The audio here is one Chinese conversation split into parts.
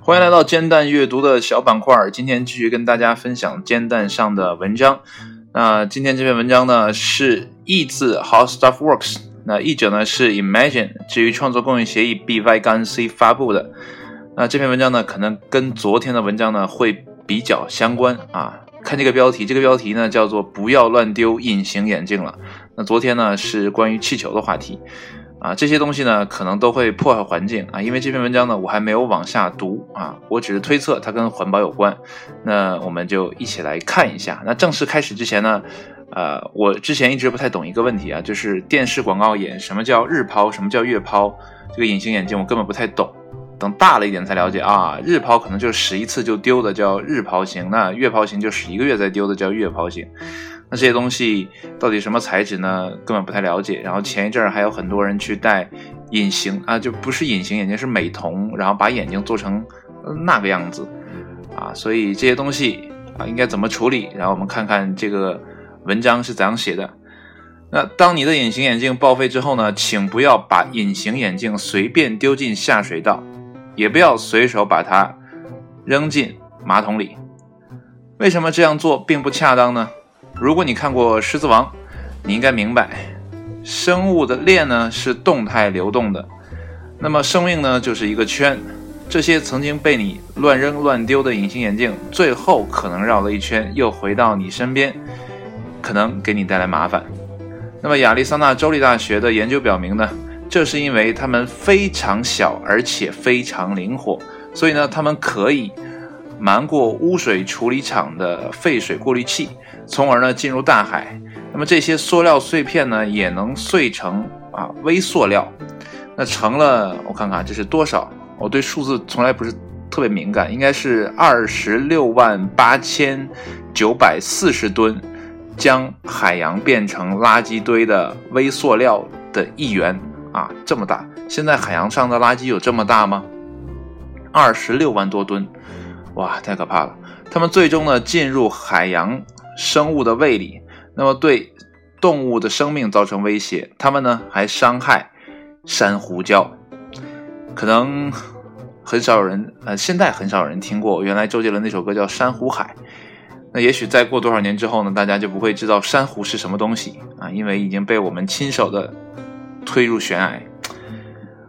欢迎来到煎蛋阅读的小板块儿，今天继续跟大家分享煎蛋上的文章。那今天这篇文章呢是译自 How Stuff Works，那译者呢是 Imagine，至于创作共用协议 BY 杠 C 发布的。那这篇文章呢可能跟昨天的文章呢会比较相关啊。看这个标题，这个标题呢叫做“不要乱丢隐形眼镜了”。那昨天呢是关于气球的话题。啊，这些东西呢，可能都会破坏环境啊。因为这篇文章呢，我还没有往下读啊，我只是推测它跟环保有关。那我们就一起来看一下。那正式开始之前呢，呃，我之前一直不太懂一个问题啊，就是电视广告演什么叫日抛，什么叫月抛？这个隐形眼镜我根本不太懂。等大了一点才了解啊，日抛可能就使一次就丢的叫日抛型，那月抛型就使一个月再丢的叫月抛型。那这些东西到底什么材质呢？根本不太了解。然后前一阵儿还有很多人去戴隐形啊，就不是隐形眼镜，是美瞳，然后把眼睛做成那个样子啊。所以这些东西啊，应该怎么处理？然后我们看看这个文章是怎样写的。那当你的隐形眼镜报废之后呢，请不要把隐形眼镜随便丢进下水道，也不要随手把它扔进马桶里。为什么这样做并不恰当呢？如果你看过《狮子王》，你应该明白，生物的链呢是动态流动的，那么生命呢就是一个圈。这些曾经被你乱扔乱丢的隐形眼镜，最后可能绕了一圈又回到你身边，可能给你带来麻烦。那么亚利桑那州立大学的研究表明呢，这是因为它们非常小而且非常灵活，所以呢它们可以瞒过污水处理厂的废水过滤器。从而呢进入大海，那么这些塑料碎片呢也能碎成啊微塑料，那成了我看看这是多少？我对数字从来不是特别敏感，应该是二十六万八千九百四十吨，将海洋变成垃圾堆的微塑料的一员啊，这么大！现在海洋上的垃圾有这么大吗？二十六万多吨，哇，太可怕了！它们最终呢进入海洋。生物的胃里，那么对动物的生命造成威胁。它们呢还伤害珊瑚礁，可能很少有人呃，现在很少有人听过。原来周杰伦那首歌叫《珊瑚海》，那也许再过多少年之后呢，大家就不会知道珊瑚是什么东西啊，因为已经被我们亲手的推入悬崖。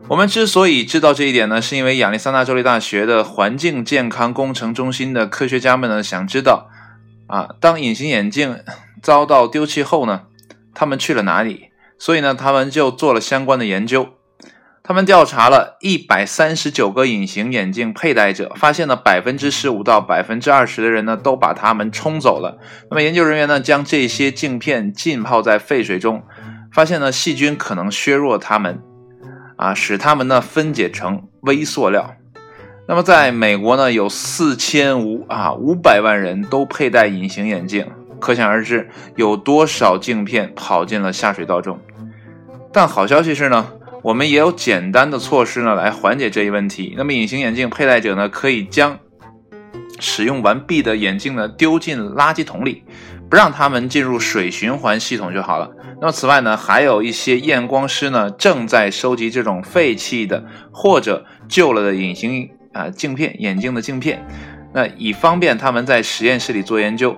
我们之所以知道这一点呢，是因为亚利桑那州立大学的环境健康工程中心的科学家们呢想知道。啊，当隐形眼镜遭到丢弃后呢，他们去了哪里？所以呢，他们就做了相关的研究。他们调查了一百三十九个隐形眼镜佩戴者，发现了百分之十五到百分之二十的人呢，都把它们冲走了。那么研究人员呢，将这些镜片浸泡在沸水中，发现呢，细菌可能削弱它们，啊，使它们呢分解成微塑料。那么，在美国呢，有四千五啊五百万人都佩戴隐形眼镜，可想而知有多少镜片跑进了下水道中。但好消息是呢，我们也有简单的措施呢来缓解这一问题。那么，隐形眼镜佩戴者呢，可以将使用完毕的眼镜呢丢进垃圾桶里，不让它们进入水循环系统就好了。那么，此外呢，还有一些验光师呢正在收集这种废弃的或者旧了的隐形。啊，镜片眼镜的镜片，那以方便他们在实验室里做研究，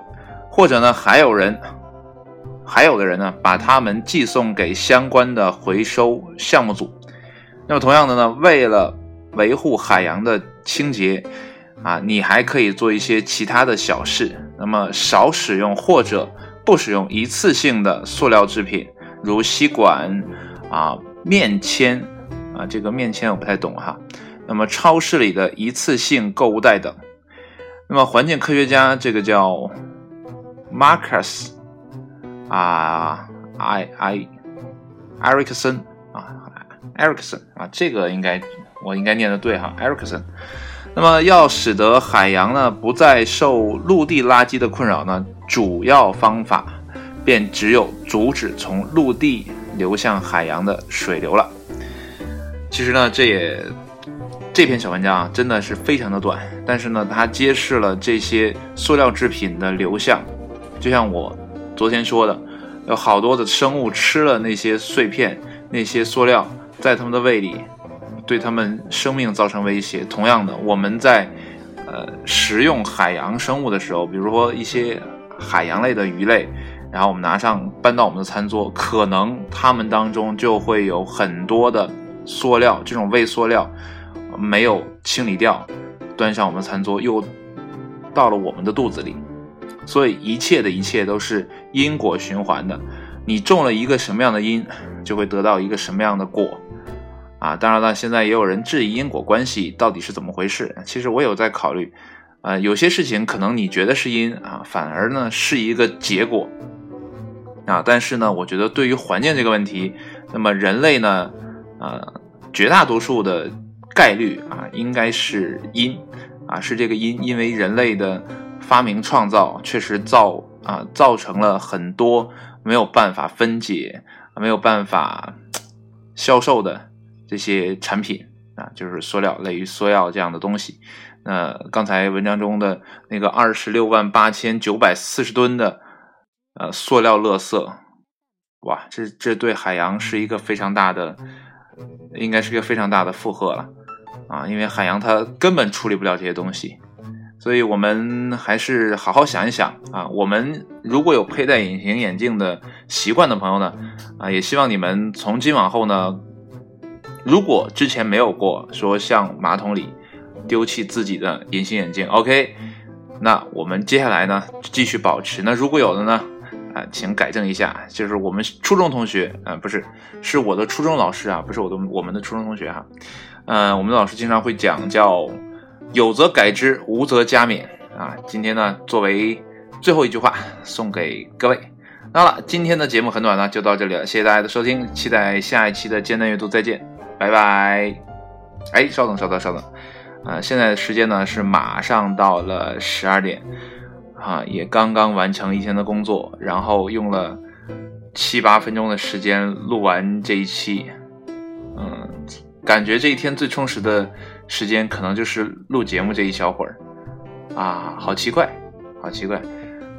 或者呢，还有人，还有的人呢，把它们寄送给相关的回收项目组。那么同样的呢，为了维护海洋的清洁，啊，你还可以做一些其他的小事。那么少使用或者不使用一次性的塑料制品，如吸管啊、面签啊，这个面签我不太懂哈。那么超市里的一次性购物袋等，那么环境科学家这个叫 Marcus 啊，I I Ericson 啊，Ericson 啊，这个应该我应该念的对哈，Erickson。那么要使得海洋呢不再受陆地垃圾的困扰呢，主要方法便只有阻止从陆地流向海洋的水流了。其实呢，这也。这篇小文章啊，真的是非常的短，但是呢，它揭示了这些塑料制品的流向。就像我昨天说的，有好多的生物吃了那些碎片、那些塑料，在它们的胃里，对他们生命造成威胁。同样的，我们在呃食用海洋生物的时候，比如说一些海洋类的鱼类，然后我们拿上搬到我们的餐桌，可能它们当中就会有很多的塑料，这种胃塑料没有清理掉，端上我们餐桌又到了我们的肚子里。所以一切的一切都是因果循环的。你种了一个什么样的因，就会得到一个什么样的果，啊，当然了，现在也有人质疑因果关系到底是怎么回事。其实我有在考虑，啊，有些事情可能你觉得是因啊，反而呢是一个结果，啊，但是呢，我觉得对于环境这个问题，那么人类呢，呃，绝大多数的概率啊，应该是因，啊，是这个因，因为人类的发明创造确实造啊造成了很多。没有办法分解，没有办法销售的这些产品啊，就是塑料类于塑料这样的东西。那刚才文章中的那个二十六万八千九百四十吨的呃塑料垃圾，哇，这这对海洋是一个非常大的，应该是一个非常大的负荷了啊，因为海洋它根本处理不了这些东西。所以我们还是好好想一想啊！我们如果有佩戴隐形眼镜的习惯的朋友呢，啊，也希望你们从今往后呢，如果之前没有过说向马桶里丢弃自己的隐形眼镜，OK，那我们接下来呢继续保持。那如果有的呢，啊，请改正一下。就是我们初中同学啊，不是，是我的初中老师啊，不是我的我们的初中同学哈。嗯，我们的老师经常会讲叫。有则改之，无则加勉啊！今天呢，作为最后一句话送给各位。那好了，今天的节目很短呢，就到这里了，谢谢大家的收听，期待下一期的艰难阅读，再见，拜拜。哎，稍等，稍等，稍等，呃，现在的时间呢是马上到了十二点啊，也刚刚完成一天的工作，然后用了七八分钟的时间录完这一期，嗯，感觉这一天最充实的。时间可能就是录节目这一小会儿，啊，好奇怪，好奇怪，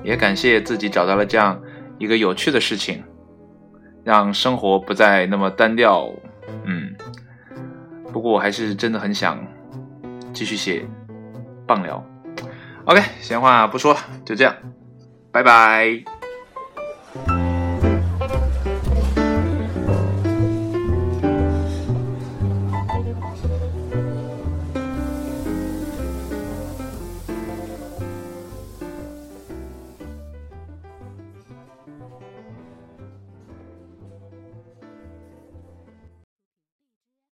也感谢自己找到了这样一个有趣的事情，让生活不再那么单调。嗯，不过我还是真的很想继续写棒聊。OK，闲话不说了，就这样，拜拜。